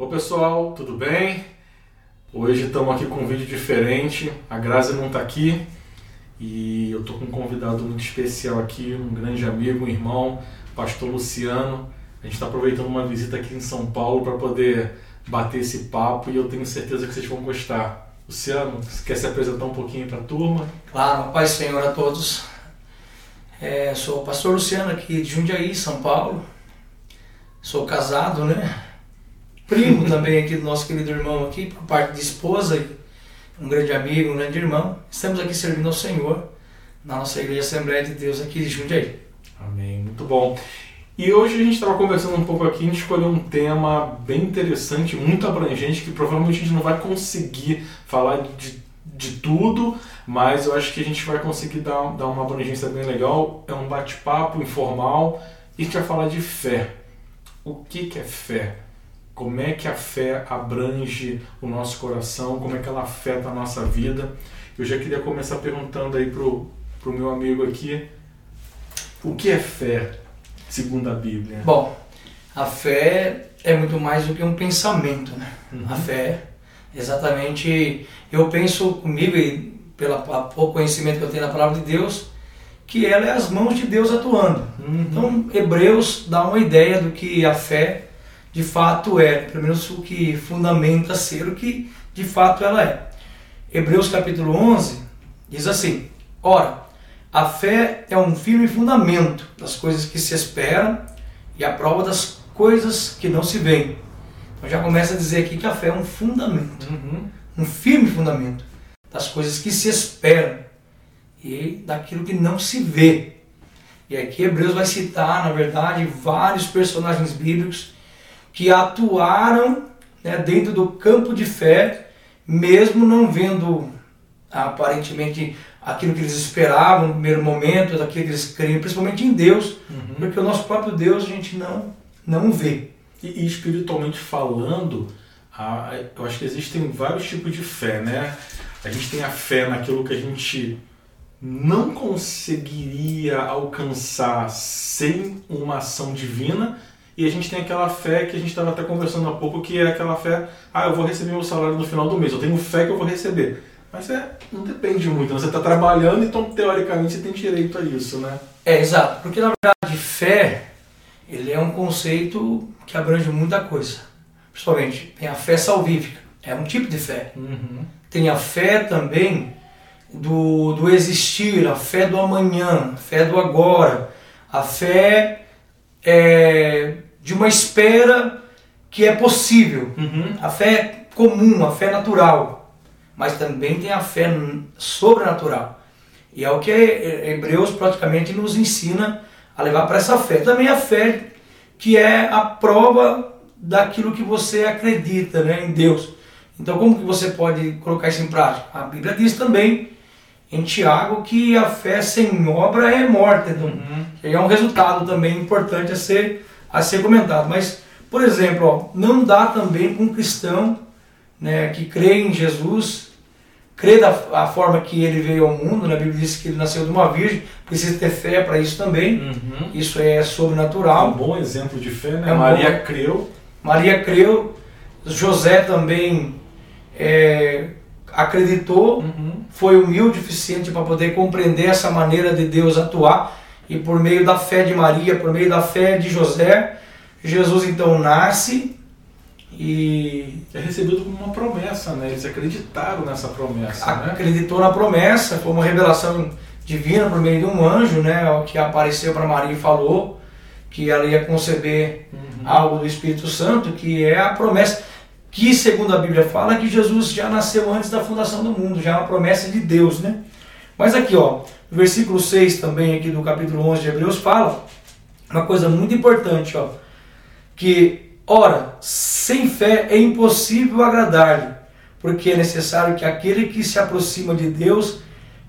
Ô pessoal, tudo bem? Hoje estamos aqui com um vídeo diferente. A Grazi não está aqui e eu estou com um convidado muito especial aqui, um grande amigo, um irmão, Pastor Luciano. A gente está aproveitando uma visita aqui em São Paulo para poder bater esse papo e eu tenho certeza que vocês vão gostar. Luciano, você quer se apresentar um pouquinho para a turma? Claro, Pai Senhor a todos. É, sou o pastor Luciano aqui de Jundiaí, São Paulo. Sou casado, né? Primo também aqui do nosso querido irmão aqui, por parte de esposa, um grande amigo, um grande irmão. Estamos aqui servindo ao Senhor na nossa igreja Assembleia de Deus aqui de Jundiaí. Amém, muito bom. E hoje a gente estava conversando um pouco aqui, a gente escolheu um tema bem interessante, muito abrangente, que provavelmente a gente não vai conseguir falar de, de tudo, mas eu acho que a gente vai conseguir dar, dar uma abrangência bem legal. É um bate-papo informal e a gente vai falar de fé. O que, que é fé? Como é que a fé abrange o nosso coração, como é que ela afeta a nossa vida. Eu já queria começar perguntando aí pro, pro meu amigo aqui, o que é fé, segundo a Bíblia? Bom, a fé é muito mais do que um pensamento, né? Uhum. A fé, exatamente, eu penso comigo e pelo pouco conhecimento que eu tenho da palavra de Deus, que ela é as mãos de Deus atuando. Uhum. Então, Hebreus dá uma ideia do que a fé de fato é, pelo menos o que fundamenta ser o que de fato ela é. Hebreus capítulo 11 diz assim: Ora, a fé é um firme fundamento das coisas que se esperam e a prova das coisas que não se veem. Então já começa a dizer aqui que a fé é um fundamento, uhum. um firme fundamento das coisas que se esperam e daquilo que não se vê. E aqui Hebreus vai citar, na verdade, vários personagens bíblicos que atuaram né, dentro do campo de fé, mesmo não vendo aparentemente aquilo que eles esperavam no primeiro momento, daquilo que eles criam, principalmente em Deus, uhum. porque o nosso próprio Deus a gente não, não vê. E, e espiritualmente falando, a, eu acho que existem vários tipos de fé, né? A gente tem a fé naquilo que a gente não conseguiria alcançar sem uma ação divina, e a gente tem aquela fé que a gente estava até conversando há pouco, que é aquela fé, ah, eu vou receber meu salário no final do mês, eu tenho fé que eu vou receber. Mas é, não depende muito, né? você está trabalhando, então teoricamente você tem direito a isso, né? É, exato, porque na verdade fé, ele é um conceito que abrange muita coisa. Principalmente, tem a fé salvífica, é um tipo de fé. Uhum. Tem a fé também do, do existir, a fé do amanhã, a fé do agora, a fé é, de uma espera que é possível. Uhum. A fé comum, a fé natural. Mas também tem a fé sobrenatural. E é o que Hebreus praticamente nos ensina a levar para essa fé. Também a fé que é a prova daquilo que você acredita né, em Deus. Então como que você pode colocar isso em prática? A Bíblia diz também em Tiago que a fé sem obra é morta. Então, uhum. é um resultado também importante a ser a ser comentado. Mas, por exemplo, ó, não dá também para um cristão né, que crê em Jesus, crê da a forma que ele veio ao mundo, né? a Bíblia diz que ele nasceu de uma virgem, precisa ter fé para isso também, uhum. isso é sobrenatural. Um bom exemplo de fé, né? É Maria bom... creu. Maria creu, José também é, acreditou, uhum. foi humilde o suficiente para poder compreender essa maneira de Deus atuar e por meio da fé de Maria, por meio da fé de José, Jesus então nasce e é recebido como uma promessa, né? Eles acreditaram nessa promessa, né? Acreditou na promessa, foi uma revelação divina por meio de um anjo, né? O que apareceu para Maria e falou que ela ia conceber uhum. algo do Espírito Santo, que é a promessa que, segundo a Bíblia fala, que Jesus já nasceu antes da fundação do mundo, já é uma promessa de Deus, né? Mas aqui, ó, no versículo 6 também aqui do capítulo 11 de Hebreus fala uma coisa muito importante, ó, que ora, sem fé é impossível agradar-lhe, porque é necessário que aquele que se aproxima de Deus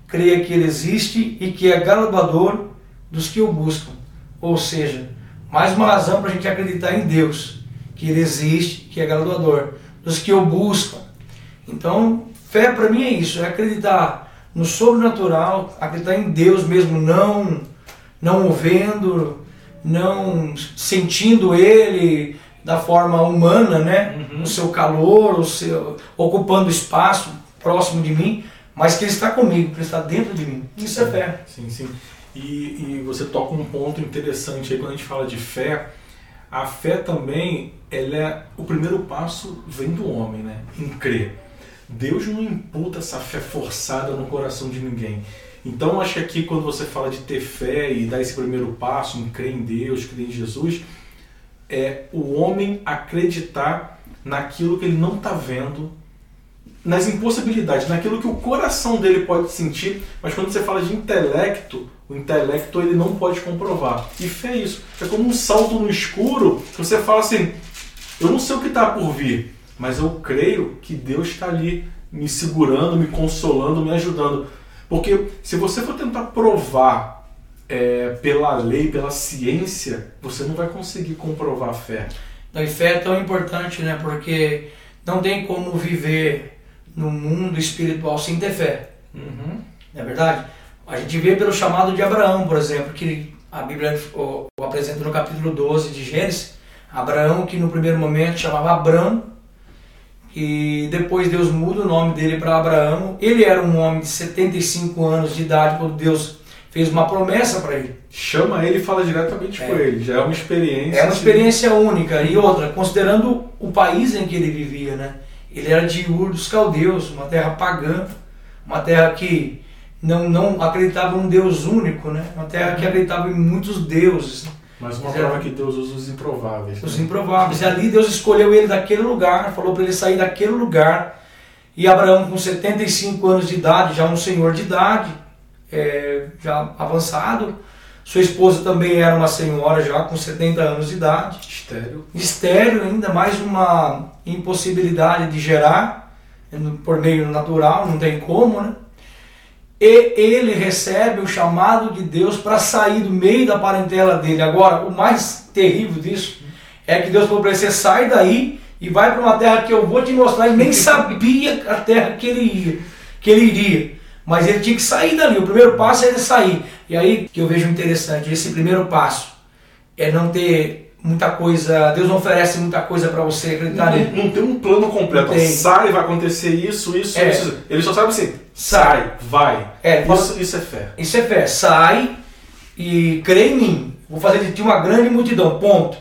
creia que ele existe e que é galardoador dos que o buscam. Ou seja, mais uma razão para a gente acreditar em Deus, que ele existe, que é galardoador dos que o buscam. Então, fé para mim é isso, é acreditar no sobrenatural, acreditar em Deus mesmo, não, não o vendo, não sentindo Ele, da forma humana, né? Uhum. O seu calor, o seu ocupando espaço próximo de mim, mas que ele está comigo, que ele está dentro de mim. Isso é fé. Sim, sim. E, e você toca um ponto interessante aí quando a gente fala de fé. A fé também, ela é o primeiro passo vem do homem, né? Em crer. Deus não imputa essa fé forçada no coração de ninguém. Então, acho que aqui, quando você fala de ter fé e dar esse primeiro passo em crer em Deus, crer em Jesus, é o homem acreditar naquilo que ele não está vendo, nas impossibilidades, naquilo que o coração dele pode sentir, mas quando você fala de intelecto, o intelecto ele não pode comprovar. E fé é isso. É como um salto no escuro, que você fala assim: eu não sei o que está por vir, mas eu creio que Deus está ali me segurando, me consolando, me ajudando. Porque se você for tentar provar é, pela lei, pela ciência, você não vai conseguir comprovar a fé. A fé é tão importante, né? Porque não tem como viver no mundo espiritual sem ter fé. Uhum. Não é verdade? A gente vê pelo chamado de Abraão, por exemplo, que a Bíblia o, o apresenta no capítulo 12 de Gênesis. Abraão, que no primeiro momento chamava Abrão, e depois Deus muda o nome dele para Abraão. Ele era um homem de 75 anos de idade quando Deus fez uma promessa para ele. Chama ele e fala diretamente é. com ele. Já é uma experiência. É uma experiência única. E outra, considerando o país em que ele vivia, né? Ele era de Ur dos Caldeus, uma terra pagã, uma terra que não, não acreditava em um Deus único, né? Uma terra que acreditava em muitos deuses. Mas uma prova que Deus usa os improváveis. Os né? improváveis. E ali Deus escolheu ele daquele lugar, falou para ele sair daquele lugar. E Abraão, com 75 anos de idade, já um senhor de idade, é, já avançado. Sua esposa também era uma senhora já com 70 anos de idade. Estéreo. Estéreo, ainda mais uma impossibilidade de gerar por meio natural, não tem como, né? E ele recebe o chamado de Deus para sair do meio da parentela dele. Agora, o mais terrível disso é que Deus falou para ele: você sai daí e vai para uma terra que eu vou te mostrar. Ele nem sabia a terra que ele ia, que ele iria. Mas ele tinha que sair dali. O primeiro passo é ele sair. E aí que eu vejo interessante, esse primeiro passo é não ter muita coisa, Deus não oferece muita coisa para você acreditar não, nele. Não tem um plano completo. Sai, vai acontecer isso, isso, é. isso. Ele só sabe assim, sai, sai vai. É, isso, isso é fé. Isso é fé. Sai e crê em mim. Vou fazer de ti uma grande multidão, ponto.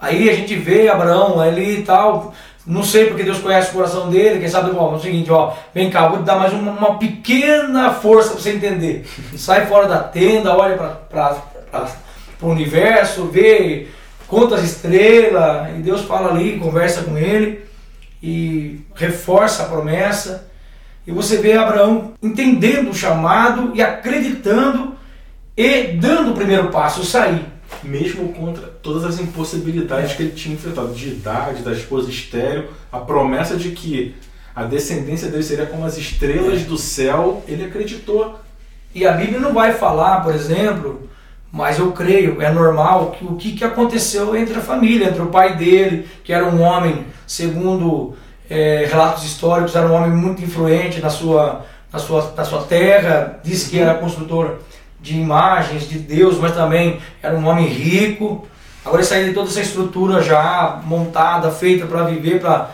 Aí a gente vê Abraão ali e tal, não sei porque Deus conhece o coração dele, quem sabe, ó, é o seguinte, ó, vem cá, vou te dar mais uma, uma pequena força para você entender. Sai fora da tenda, olha para o universo, vê conta as estrelas, e Deus fala ali, conversa com ele e reforça a promessa. E você vê Abraão entendendo o chamado e acreditando e dando o primeiro passo, sair. Mesmo contra todas as impossibilidades que ele tinha enfrentado, de idade, da esposa estéreo, a promessa de que a descendência dele seria como as estrelas é. do céu, ele acreditou. E a Bíblia não vai falar, por exemplo, mas eu creio, é normal, que o que, que aconteceu entre a família, entre o pai dele, que era um homem, segundo é, relatos históricos, era um homem muito influente na sua, na sua, na sua terra, disse que era construtor de imagens de Deus, mas também era um homem rico. Agora ele saiu de toda essa estrutura já montada, feita para viver, para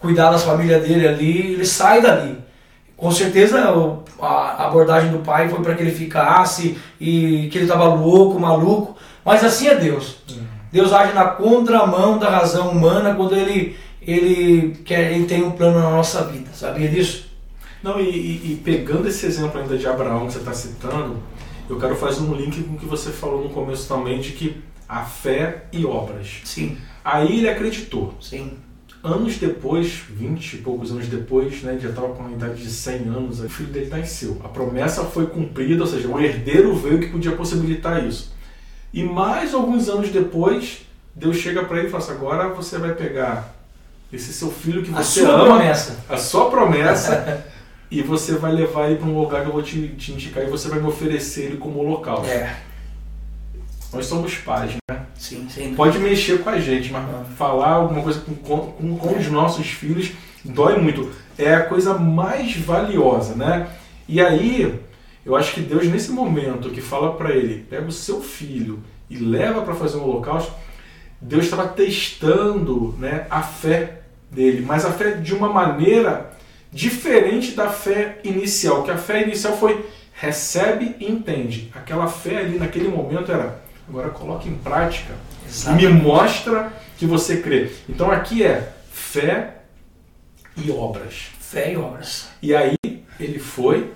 cuidar das famílias dele ali, ele sai dali. Com certeza a abordagem do pai foi para que ele ficasse e que ele estava louco, maluco, mas assim é Deus. Uhum. Deus age na contramão da razão humana quando ele, ele, quer, ele tem um plano na nossa vida, sabia disso? Não, e, e, e pegando esse exemplo ainda de Abraão que você está citando, eu quero fazer um link com o que você falou no começo também de que a fé e obras. Sim. Aí ele acreditou. Sim anos depois, 20 e poucos anos depois, né, já estava com a idade de 100 anos, o filho dele nasceu. A promessa foi cumprida, ou seja, o herdeiro veio que podia possibilitar isso. E mais alguns anos depois, Deus chega para ele e fala assim, agora você vai pegar esse seu filho que você a sua ama, promessa. a sua promessa, e você vai levar ele para um lugar que eu vou te, te indicar e você vai me oferecer ele como local. É. Nós somos pais, né? Sim, sim. Pode mexer com a gente, mas falar alguma coisa com, com, com os nossos filhos dói muito. É a coisa mais valiosa, né? E aí, eu acho que Deus, nesse momento que fala para ele, pega o seu filho e leva para fazer um holocausto, Deus estava testando né, a fé dele, mas a fé de uma maneira diferente da fé inicial, que a fé inicial foi recebe e entende. Aquela fé ali naquele momento era agora coloque em prática Exatamente. me mostra que você crê. Então aqui é fé e obras. Fé e obras. E aí ele foi,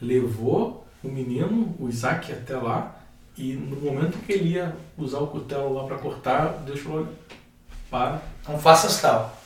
levou o menino, o Isaac, até lá, e no momento que ele ia usar o cutelo lá para cortar, Deus falou: para. Não faças tal.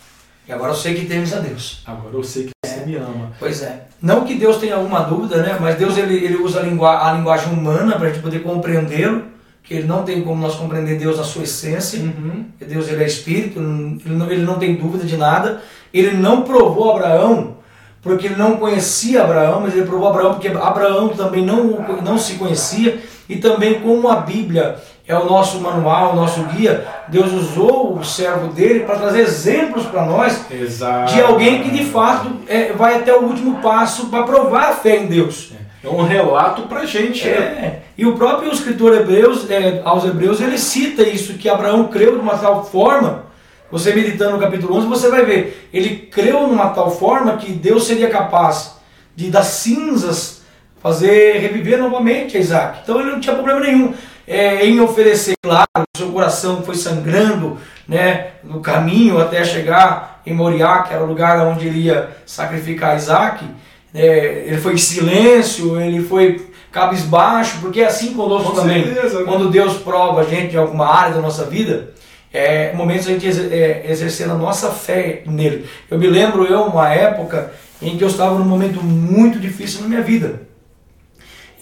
E agora eu sei que temos a Deus. Agora eu sei que é. você me ama. Pois é. Não que Deus tenha alguma dúvida, né? Mas Deus ele, ele usa a, lingua, a linguagem humana para a gente poder compreendê-lo. Que ele não tem como nós compreender Deus na sua essência. Uhum. Deus ele é espírito, ele não, ele não tem dúvida de nada. Ele não provou Abraão porque ele não conhecia Abraão, mas ele provou Abraão porque Abraão também não, não se conhecia. E também como a Bíblia é o nosso manual, o nosso guia, Deus usou o servo dele para trazer exemplos para nós Exato. de alguém que de fato é, vai até o último passo para provar a fé em Deus. É um relato para gente. É. Né? E o próprio escritor Hebreus, é, aos Hebreus, ele cita isso, que Abraão creu de uma tal forma, você meditando no capítulo 11, você vai ver, ele creu numa tal forma que Deus seria capaz de das cinzas fazer reviver novamente Isaac. Então ele não tinha problema nenhum é, em oferecer, claro, seu coração foi sangrando né, no caminho até chegar em Moriá, que era o lugar onde ele ia sacrificar Isaac. É, ele foi em silêncio, ele foi cabisbaixo, porque é assim conosco Com também. Certeza, né? Quando Deus prova a gente de alguma área da nossa vida, é momentos a gente é, exercer a nossa fé nele. Eu me lembro eu uma época em que eu estava num momento muito difícil na minha vida.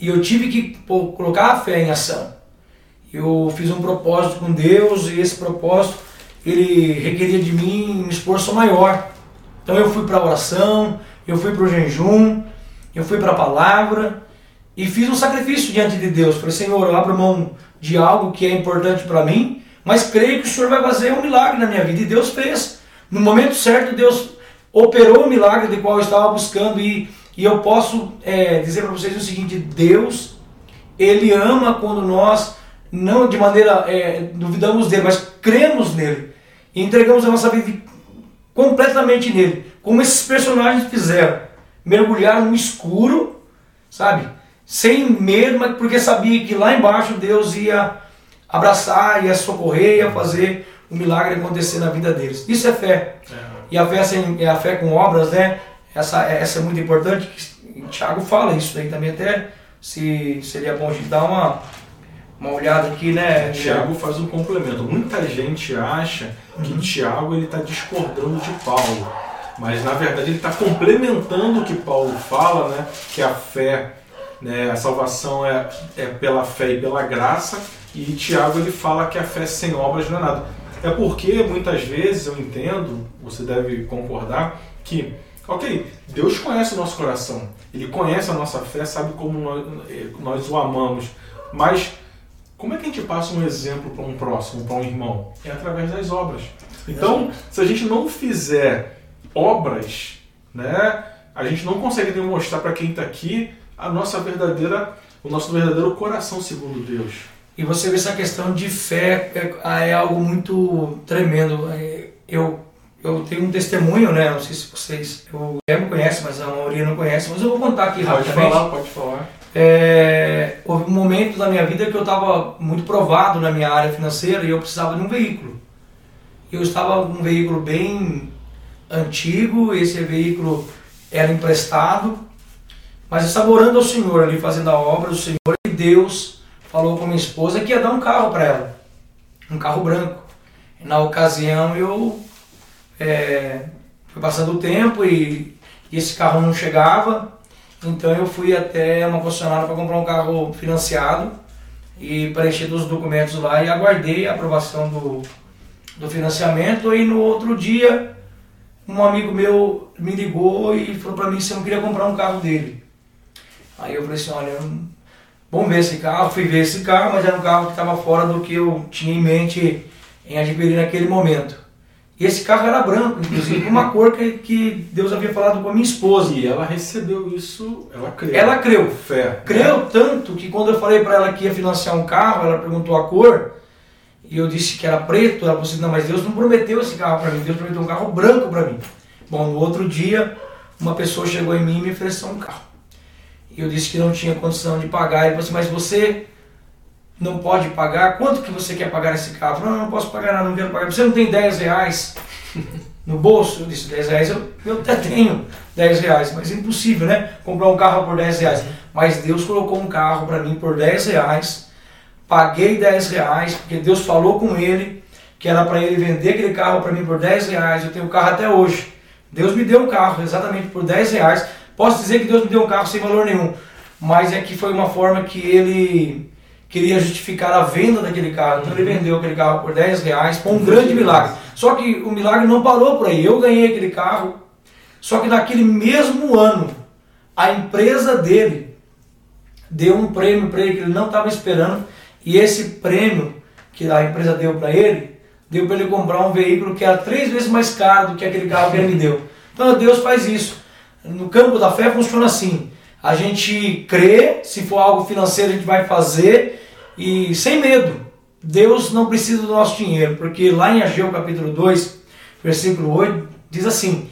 E eu tive que pô, colocar a fé em ação eu fiz um propósito com Deus e esse propósito ele requeria de mim um esforço maior. Então eu fui para a oração, eu fui para o jejum, eu fui para a palavra e fiz um sacrifício diante de Deus. Falei, Senhor, eu abro mão de algo que é importante para mim, mas creio que o Senhor vai fazer um milagre na minha vida. E Deus fez. No momento certo, Deus operou o milagre de qual eu estava buscando. E, e eu posso é, dizer para vocês o seguinte: Deus, Ele ama quando nós não de maneira é, duvidamos dele, mas cremos nele e entregamos a nossa vida completamente nele, como esses personagens fizeram, mergulharam no escuro, sabe, sem medo, mas porque sabia que lá embaixo Deus ia abraçar, ia socorrer, ia fazer um milagre acontecer na vida deles. Isso é fé. É. E a fé, sem, a fé com obras, né? Essa, essa é muito importante. O Tiago fala isso aí também até se seria bom a gente dar uma uma olhada aqui, né? Tiago faz um complemento. Muita gente acha que uhum. Tiago ele está discordando de Paulo, mas na verdade ele está complementando o que Paulo fala, né? Que a fé, né? A salvação é, é pela fé e pela graça. E Tiago ele fala que a fé sem obras não é nada. É porque muitas vezes eu entendo, você deve concordar, que Ok, Deus conhece o nosso coração, Ele conhece a nossa fé, sabe como nós, nós o amamos, mas como é que a gente passa um exemplo para um próximo, para um irmão? É através das obras. Então, se a gente não fizer obras, né, a gente não consegue demonstrar para quem está aqui a nossa verdadeira, o nosso verdadeiro coração segundo Deus. E você vê essa questão de fé é, é algo muito tremendo. É, eu eu tenho um testemunho, né? Não sei se vocês eu me conhece, mas a maioria não conhece. Mas eu vou contar aqui pode rapidamente. Pode falar, pode falar. É, houve um momento da minha vida que eu estava muito provado na minha área financeira e eu precisava de um veículo. Eu estava com um veículo bem antigo, esse veículo era emprestado, mas eu estava orando ao Senhor ali, fazendo a obra, o Senhor e Deus falou com minha esposa que ia dar um carro para ela, um carro branco. E na ocasião eu é, fui passando o tempo e, e esse carro não chegava, então eu fui até uma concessionária para comprar um carro financiado e preenchi os documentos lá e aguardei a aprovação do, do financiamento. E no outro dia, um amigo meu me ligou e falou para mim se eu não queria comprar um carro dele. Aí eu falei assim, olha, vamos ver esse carro. Fui ver esse carro, mas era um carro que estava fora do que eu tinha em mente em adquirir naquele momento. E esse carro era branco, inclusive, uma cor que, que Deus havia falado com a minha esposa. E ela recebeu isso, ela creu. Ela creu. Fé. Creu né? tanto que quando eu falei para ela que ia financiar um carro, ela perguntou a cor. E eu disse que era preto, ela falou assim, não, mas Deus não prometeu esse carro para mim, Deus prometeu um carro branco para mim. Bom, no outro dia, uma pessoa chegou em mim e me ofereceu um carro. E eu disse que não tinha condição de pagar. Ele falou assim, mas você não pode pagar? Quanto que você quer pagar esse carro? Não, não posso pagar nada, não quero pagar. Você não tem 10 reais no bolso? Eu disse, 10 reais eu, eu até tenho 10 reais, mas é impossível, né? Comprar um carro por 10 reais. Mas Deus colocou um carro para mim por 10 reais. Paguei 10 reais, porque Deus falou com ele que era para ele vender aquele carro para mim por 10 reais. Eu tenho o carro até hoje. Deus me deu um carro exatamente por 10 reais. Posso dizer que Deus me deu um carro sem valor nenhum, mas é que foi uma forma que ele queria justificar a venda daquele carro. Então ele uhum. vendeu aquele carro por 10 reais, com um grande milagre. Só que o milagre não parou por aí. Eu ganhei aquele carro, só que naquele mesmo ano, a empresa dele deu um prêmio para ele que ele não estava esperando, e esse prêmio que a empresa deu para ele, deu para ele comprar um veículo que era três vezes mais caro do que aquele carro que ele me deu. Então Deus faz isso. No campo da fé funciona assim. A gente crê, se for algo financeiro a gente vai fazer e sem medo. Deus não precisa do nosso dinheiro, porque lá em Ageu capítulo 2, versículo 8, diz assim: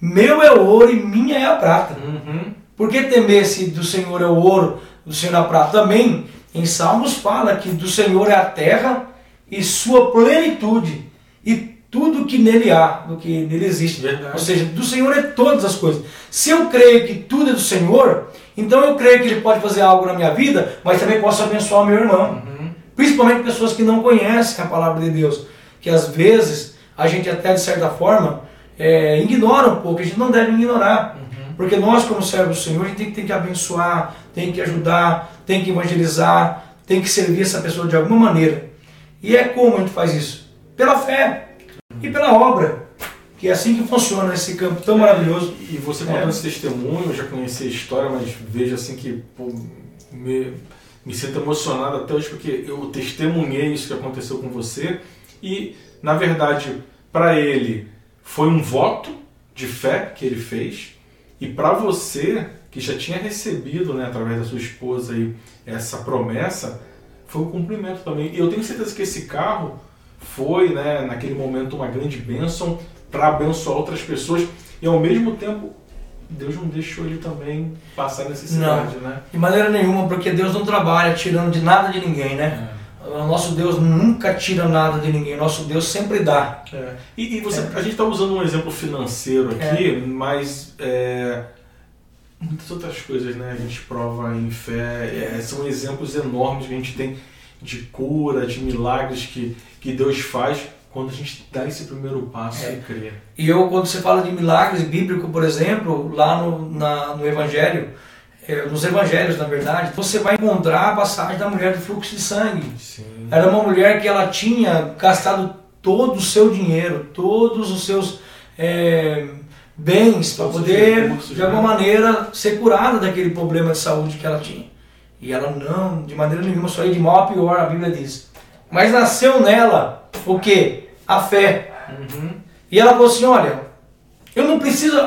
Meu é o ouro e minha é a prata. Uhum. Por que temer se do Senhor é o ouro, do Senhor é a prata? Também em Salmos fala que do Senhor é a terra e sua plenitude e tudo que nele há, do que nele existe. Verdade. Ou seja, do Senhor é todas as coisas. Se eu creio que tudo é do Senhor, então eu creio que Ele pode fazer algo na minha vida, mas também posso abençoar o meu irmão. Uhum. Principalmente pessoas que não conhecem a palavra de Deus. Que às vezes a gente até de certa forma é, ignora um pouco, a gente não deve ignorar. Porque nós, como servos do Senhor, a gente tem, tem que abençoar, tem que ajudar, tem que evangelizar, tem que servir essa pessoa de alguma maneira. E é como a gente faz isso? Pela fé e pela obra. Que é assim que funciona esse campo tão maravilhoso. E você contando é. esse testemunho, eu já conheci a história, mas vejo assim que pô, me, me sinto emocionado até hoje, porque eu testemunhei isso que aconteceu com você. E, na verdade, para ele foi um voto de fé que ele fez. E para você, que já tinha recebido, né, através da sua esposa, aí, essa promessa, foi um cumprimento também. E eu tenho certeza que esse carro foi, né, naquele momento, uma grande bênção para abençoar outras pessoas e ao mesmo tempo Deus não deixou ele também passar necessidade, não, né? De maneira nenhuma, porque Deus não trabalha tirando de nada de ninguém, né? É. O nosso Deus nunca tira nada de ninguém, o nosso Deus sempre dá. É. E, e você, é. a gente está usando um exemplo financeiro aqui, é. mas é, muitas outras coisas, né? A gente prova em fé, é, são exemplos enormes que a gente tem de cura, de milagres que, que Deus faz quando a gente dá esse primeiro passo é. e crê. E eu, quando você fala de milagres bíblicos, por exemplo, lá no, na, no Evangelho, é, nos Evangelhos, na verdade, você vai encontrar a passagem da mulher do fluxo de sangue. Sim. Era uma mulher que ela tinha gastado todo o seu dinheiro, todos os seus é, bens para poder, de alguma né? maneira, ser curada daquele problema de saúde que ela tinha. E ela não, de maneira nenhuma, só ia de mal a pior, a Bíblia diz. Mas nasceu nela o que? A fé. Uhum. E ela falou assim: olha, eu não preciso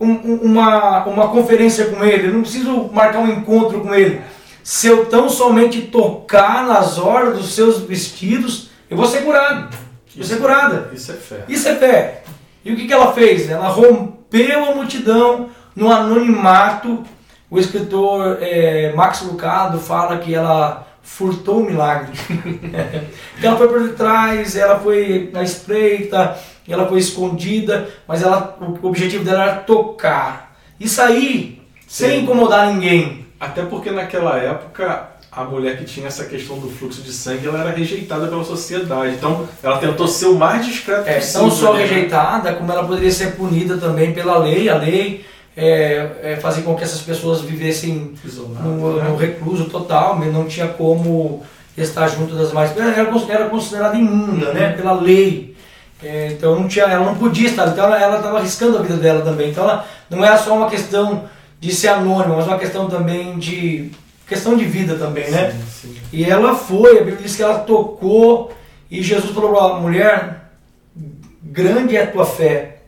um, uma, uma conferência com ele, eu não preciso marcar um encontro com ele. Se eu tão somente tocar nas horas dos seus vestidos, eu vou ser curado. Vou ser curada. Isso é fé. Isso é fé. E o que, que ela fez? Ela rompeu a multidão no anonimato. O escritor é, Max Lucado fala que ela furtou o milagre. ela foi por detrás, ela foi na espreita, ela foi escondida, mas ela, o objetivo dela era tocar e sair Sim. sem incomodar ninguém. Até porque naquela época a mulher que tinha essa questão do fluxo de sangue, ela era rejeitada pela sociedade. Então, ela tentou ser o mais discreto é, possível. Não só né? rejeitada, como ela poderia ser punida também pela lei. A lei é, é fazer com que essas pessoas vivessem Isolado, no, né? no, recluso total, não tinha como estar junto das mais. Ela era considerada imunda, uhum. né, pela lei. É, então não tinha, ela não podia estar, então ela estava arriscando a vida dela também. Então ela, não era só uma questão de ser anônima, mas uma questão também de questão de vida também, né? Sim. E ela foi, a Bíblia diz que ela tocou e Jesus falou para a mulher: grande é a tua fé,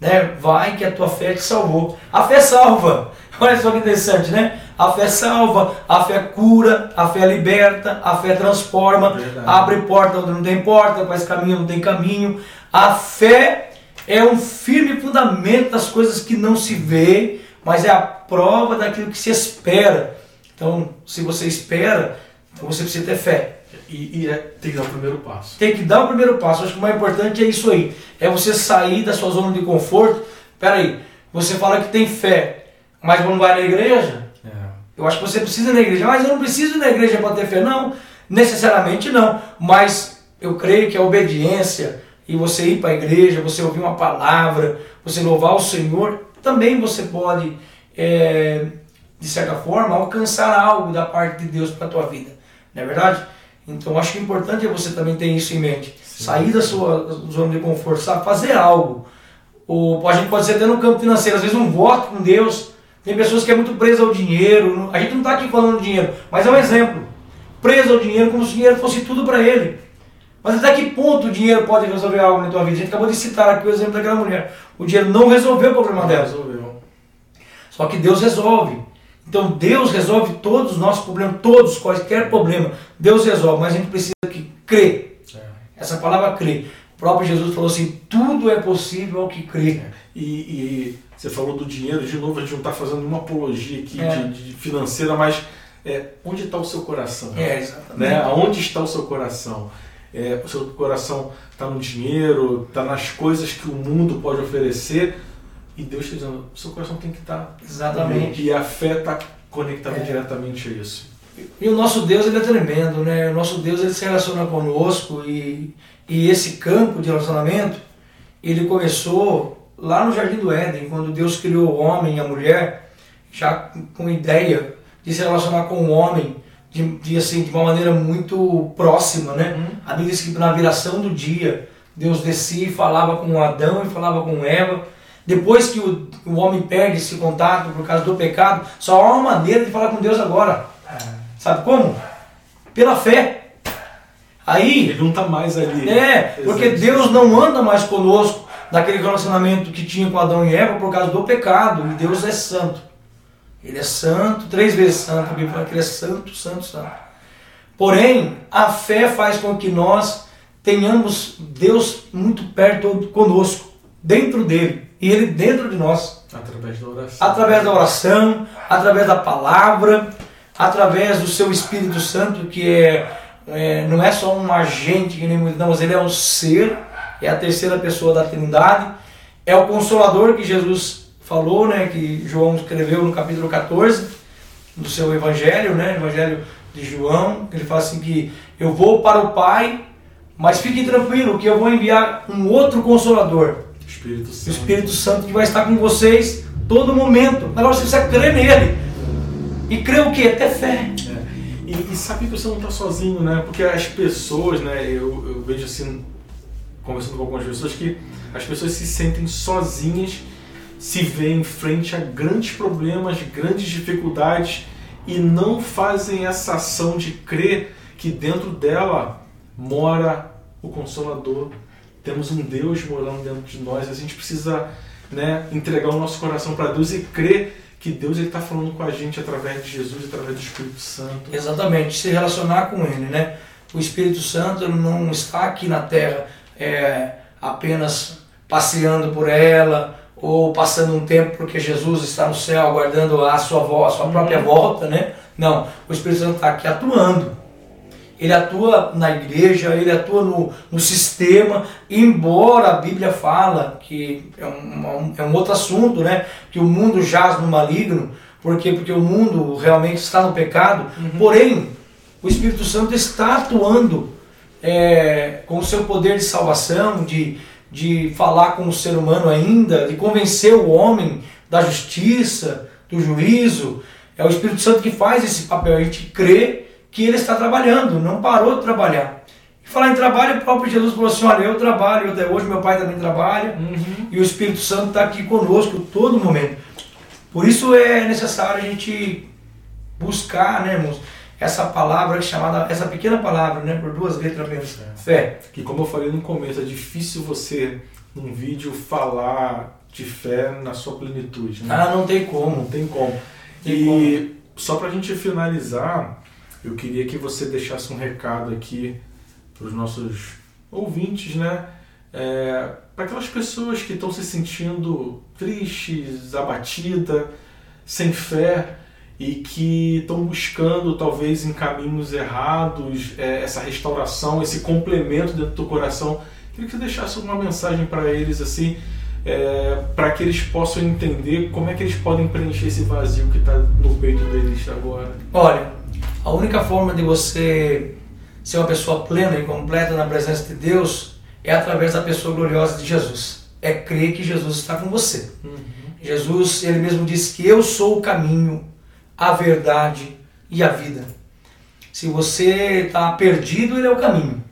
né? Vai que a tua fé te salvou. A fé salva. Olha só que interessante, né? A fé salva, a fé cura, a fé liberta, a fé transforma, Verdade. abre porta onde não tem porta, faz caminho onde não tem caminho. A fé é um firme fundamento das coisas que não se vê, mas é a prova daquilo que se espera. Então, se você espera, então você precisa ter fé. E, e é, tem que dar o primeiro passo. Tem que dar o primeiro passo. Acho que o mais importante é isso aí. É você sair da sua zona de conforto. Peraí, você fala que tem fé, mas não vai na igreja? É. Eu acho que você precisa ir na igreja. Mas eu não preciso ir na igreja para ter fé. Não, necessariamente não. Mas eu creio que a obediência e você ir para a igreja, você ouvir uma palavra, você louvar o Senhor, também você pode, é, de certa forma, alcançar algo da parte de Deus para a tua vida. Não é verdade? Então acho que importante é você também ter isso em mente. Sim. Sair da sua zona de conforto, sabe? Fazer algo. Ou, a gente pode ser até no campo financeiro, às vezes um voto com Deus. Tem pessoas que é muito presa ao dinheiro. A gente não está aqui falando de dinheiro, mas é um exemplo. Preso ao dinheiro como se o dinheiro fosse tudo para ele. Mas até que ponto o dinheiro pode resolver algo na tua vida? A gente acabou de citar aqui o exemplo daquela mulher. O dinheiro não resolveu o problema dela. Resolveu. Só que Deus resolve. Então Deus resolve todos os nossos problemas, todos, quaisquer problema. Deus resolve, mas a gente precisa que crer. É. Essa palavra crer. O próprio Jesus falou assim: tudo é possível ao que crê. É. E, e, você falou do dinheiro, de novo, a gente não está fazendo uma apologia aqui é. de, de, financeira, mas é, onde está o seu coração? É, exatamente. Né? Aonde está o seu coração? É, o seu coração está no dinheiro, está nas coisas que o mundo pode oferecer, e Deus está dizendo, seu coração tem que estar. Tá Exatamente. E a fé está conectada é. diretamente a isso. E o nosso Deus ele é tremendo, né? O nosso Deus ele se relaciona conosco e, e esse campo de relacionamento ele começou lá no Jardim do Éden, quando Deus criou o homem e a mulher, já com ideia de se relacionar com o homem de, de, assim, de uma maneira muito próxima, né? Uhum. A Bíblia diz que na viração do dia, Deus descia e falava com Adão e falava com Eva. Depois que o, o homem perde esse contato por causa do pecado, só há uma maneira de falar com Deus agora. Sabe como? Pela fé. Aí. Ele não está mais ali. É, porque Deus não anda mais conosco naquele relacionamento que tinha com Adão e Eva por causa do pecado. E Deus é santo. Ele é santo, três vezes santo. A Bíblia fala que ele é santo, santo, santo. Porém, a fé faz com que nós tenhamos Deus muito perto conosco, dentro dele, ele dentro de nós. Através da oração. Através da oração, através da palavra, através do seu Espírito Santo, que é, é não é só um agente que nem não, mas ele é um ser, é a terceira pessoa da Trindade, é o consolador que Jesus falou, né, que João escreveu no capítulo 14 do seu evangelho, né, evangelho de João, ele fala assim que eu vou para o Pai, mas fiquem tranquilos que eu vou enviar um outro consolador, Espírito Santo. o Espírito Santo que vai estar com vocês todo momento. Agora você precisa crer nele. E crer o quê? Ter fé. É. E, e sabe que você não está sozinho, né? Porque as pessoas, né? Eu, eu vejo assim, conversando com algumas pessoas, que as pessoas se sentem sozinhas se vê em frente a grandes problemas, grandes dificuldades e não fazem essa ação de crer que dentro dela mora o Consolador. Temos um Deus morando dentro de nós. A gente precisa né, entregar o nosso coração para Deus e crer que Deus está falando com a gente através de Jesus, através do Espírito Santo. Exatamente, se relacionar com Ele, né? O Espírito Santo não está aqui na Terra é, apenas passeando por ela, ou passando um tempo porque Jesus está no céu aguardando a sua, a sua própria uhum. volta, né? Não, o Espírito Santo está aqui atuando. Ele atua na igreja, ele atua no, no sistema, embora a Bíblia fala que é um, é um outro assunto, né? Que o mundo jaz no maligno, porque porque o mundo realmente está no pecado. Uhum. Porém, o Espírito Santo está atuando é, com o seu poder de salvação, de de falar com o ser humano ainda, de convencer o homem da justiça, do juízo. É o Espírito Santo que faz esse papel. A gente crê que ele está trabalhando, não parou de trabalhar. E falar em trabalho, o próprio Jesus falou assim: Olha, eu trabalho, até hoje meu pai também trabalha, uhum. e o Espírito Santo está aqui conosco todo momento. Por isso é necessário a gente buscar, né, irmãos? essa palavra chamada, essa pequena palavra, né, por duas letras apenas, é. fé. Que como eu falei no começo, é difícil você num vídeo falar de fé na sua plenitude. Né? Ah, não tem como. Não tem como. Tem e como. só para a gente finalizar, eu queria que você deixasse um recado aqui para os nossos ouvintes, né? É, para aquelas pessoas que estão se sentindo tristes, abatidas, sem fé e que estão buscando talvez em caminhos errados é, essa restauração, esse complemento dentro do coração. Queria que você deixasse uma mensagem para eles assim, é, para que eles possam entender como é que eles podem preencher esse vazio que está no peito deles agora. Olha, a única forma de você ser uma pessoa plena e completa na presença de Deus é através da pessoa gloriosa de Jesus. É crer que Jesus está com você. Uhum. Jesus, ele mesmo disse que eu sou o caminho, a verdade e a vida. Se você está perdido, ele é o caminho.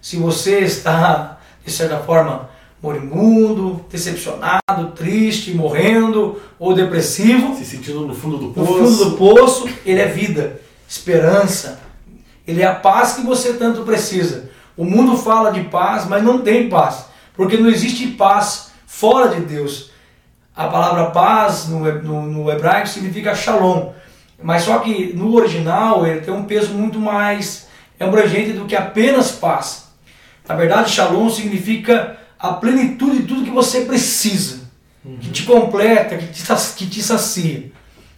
Se você está, de certa forma, moribundo, decepcionado, triste, morrendo ou depressivo, se sentindo no fundo do poço, no fundo do poço, ele é vida, esperança. Ele é a paz que você tanto precisa. O mundo fala de paz, mas não tem paz, porque não existe paz fora de Deus. A palavra paz no, no, no hebraico significa shalom, mas só que no original ele tem um peso muito mais abrangente do que apenas paz. Na verdade, shalom significa a plenitude de tudo que você precisa, uhum. que te completa, que te, que te sacia.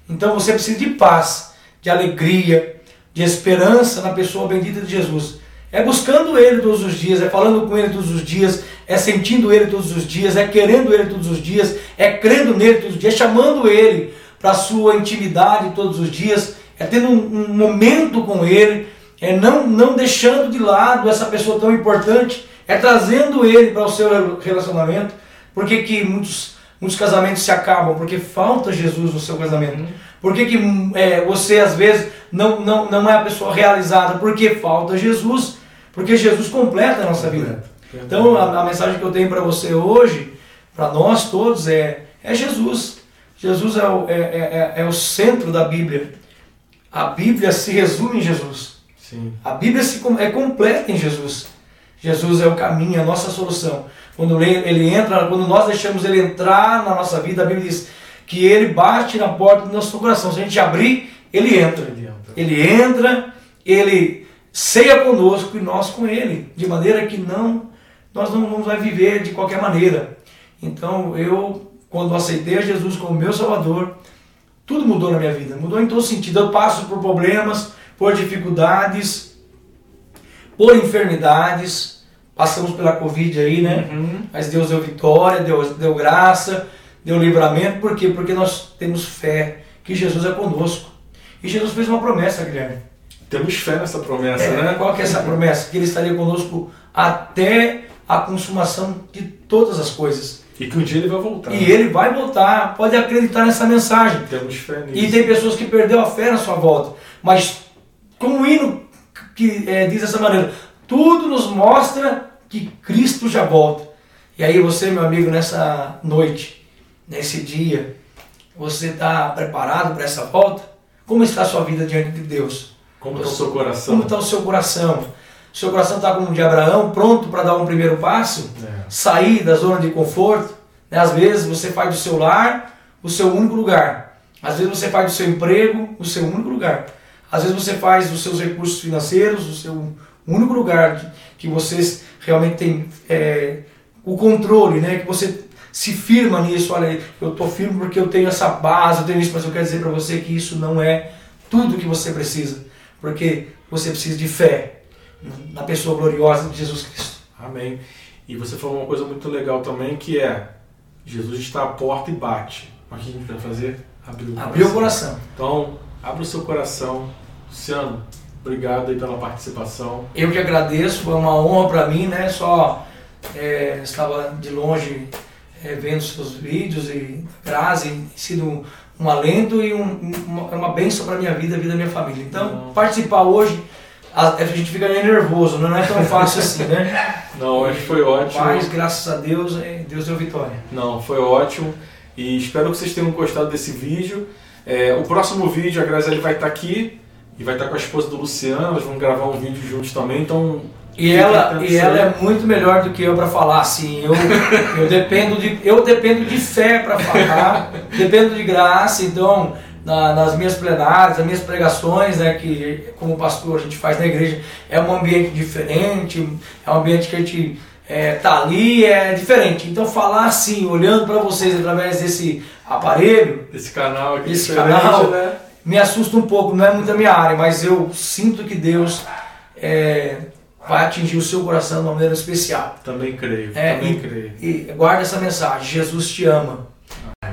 Então você precisa de paz, de alegria, de esperança na pessoa bendita de Jesus. É buscando Ele todos os dias, é falando com Ele todos os dias, é sentindo Ele todos os dias, é querendo Ele todos os dias, é crendo nele todos os dias, é chamando Ele para a sua intimidade todos os dias, é tendo um, um, momento com Ele, é não, não deixando de lado essa pessoa tão importante, é trazendo Ele para o seu relacionamento. Por que, muitos, muitos casamentos se acabam? Porque falta Jesus no seu casamento. Por que, que é, você às vezes não, não, não é a pessoa realizada? Porque falta Jesus. Porque Jesus completa a nossa vida. Então a, a mensagem que eu tenho para você hoje, para nós todos, é, é Jesus. Jesus é o, é, é, é, é o centro da Bíblia. A Bíblia se resume em Jesus. Sim. A Bíblia se, é completa em Jesus. Jesus é o caminho, a nossa solução. Quando ele entra, quando nós deixamos ele entrar na nossa vida, a Bíblia diz que ele bate na porta do nosso coração. Se a gente abrir, ele entra. Ele entra, ele, entra, ele ceia conosco e nós com ele, de maneira que não nós não vamos viver de qualquer maneira. Então eu, quando aceitei a Jesus como meu Salvador, tudo mudou na minha vida, mudou em todo sentido. Eu passo por problemas, por dificuldades, por enfermidades, passamos pela Covid aí, né? Uhum. Mas Deus deu vitória, Deus deu graça, deu livramento, por quê? Porque nós temos fé que Jesus é conosco. E Jesus fez uma promessa, Guilherme. Temos fé nessa promessa, é, né? Qual que é essa promessa? Que Ele estaria conosco até a consumação de todas as coisas. E que um dia Ele vai voltar. E Ele vai voltar. Pode acreditar nessa mensagem. Temos fé nisso. E tem pessoas que perderam a fé na sua volta. Mas como o hino que é, diz dessa maneira, tudo nos mostra que Cristo já volta. E aí você, meu amigo, nessa noite, nesse dia, você está preparado para essa volta? Como está a sua vida diante de Deus? Como está o seu coração? Como está o seu coração? O seu coração está como o de Abraão, pronto para dar um primeiro passo? É. Sair da zona de conforto? Né? Às vezes você faz do seu lar o seu único lugar. Às vezes você faz do seu emprego o seu único lugar. Às vezes você faz dos seus recursos financeiros o seu único lugar que você realmente tem é, o controle, né? que você se firma nisso. Olha, eu estou firme porque eu tenho essa base, eu tenho isso, mas eu quero dizer para você que isso não é tudo que você precisa porque você precisa de fé na pessoa gloriosa de Jesus Cristo. Amém. E você falou uma coisa muito legal também que é Jesus está à porta e bate. O que a gente vai fazer? Abrir o Abrir coração. o coração. Então, abra o seu coração. Luciano, obrigado aí pela participação. Eu que agradeço, foi uma honra para mim, né? Só é, estava de longe é, vendo seus vídeos e graças, tem sido um alento e um, uma, uma bênção para minha vida, a vida da minha família. Então, não. participar hoje, a, a, gente fica nervoso, não é tão fácil assim, né? Não, acho que foi ótimo. Mas, graças a Deus, é, Deus deu vitória. Não, foi ótimo. E espero que vocês tenham gostado desse vídeo. É, o próximo vídeo, a Graziele vai estar aqui e vai estar com a esposa do Luciano. Elas vão gravar um vídeo juntos também. Então, e ela, e ela é muito melhor do que eu para falar assim. Eu, eu, dependo de, eu dependo de fé para falar, dependo de graça. Então, na, nas minhas plenárias, nas minhas pregações, né, que como pastor a gente faz na igreja, é um ambiente diferente, é um ambiente que a gente é, tá ali, é diferente. Então falar assim, olhando para vocês através desse aparelho, esse canal aqui, esse canal, né? me assusta um pouco, não é muito a minha área, mas eu sinto que Deus é, vai atingir o seu coração de uma maneira especial. Também creio, é, também e, creio. E guarda essa mensagem, Jesus te ama.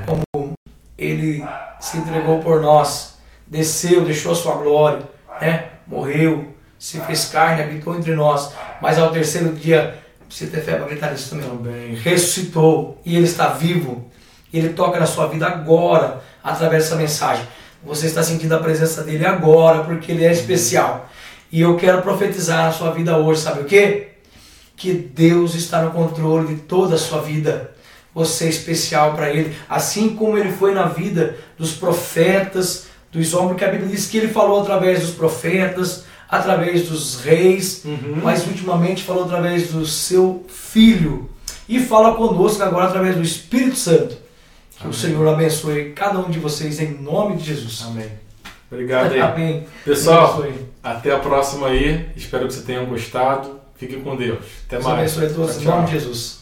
Como ele se entregou por nós, desceu, deixou a sua glória, né? morreu, se fez carne, habitou entre nós, mas ao terceiro dia, você ter fé para gritar isso também, também, ressuscitou e ele está vivo, ele toca na sua vida agora, através dessa mensagem. Você está sentindo a presença dele agora, porque ele é especial. E eu quero profetizar na sua vida hoje, sabe o que? Que Deus está no controle de toda a sua vida. Você é especial para Ele, assim como Ele foi na vida dos profetas, dos homens, que a Bíblia diz que Ele falou através dos profetas, através dos reis, uhum. mas ultimamente falou através do seu Filho. E fala conosco agora através do Espírito Santo. Que Amém. o Senhor abençoe cada um de vocês em nome de Jesus. Amém. Obrigado aí. Amém. Pessoal, até a próxima aí. Espero que você tenham gostado. Fique com Deus. Até Deus mais. abençoe a todos em nome de Jesus.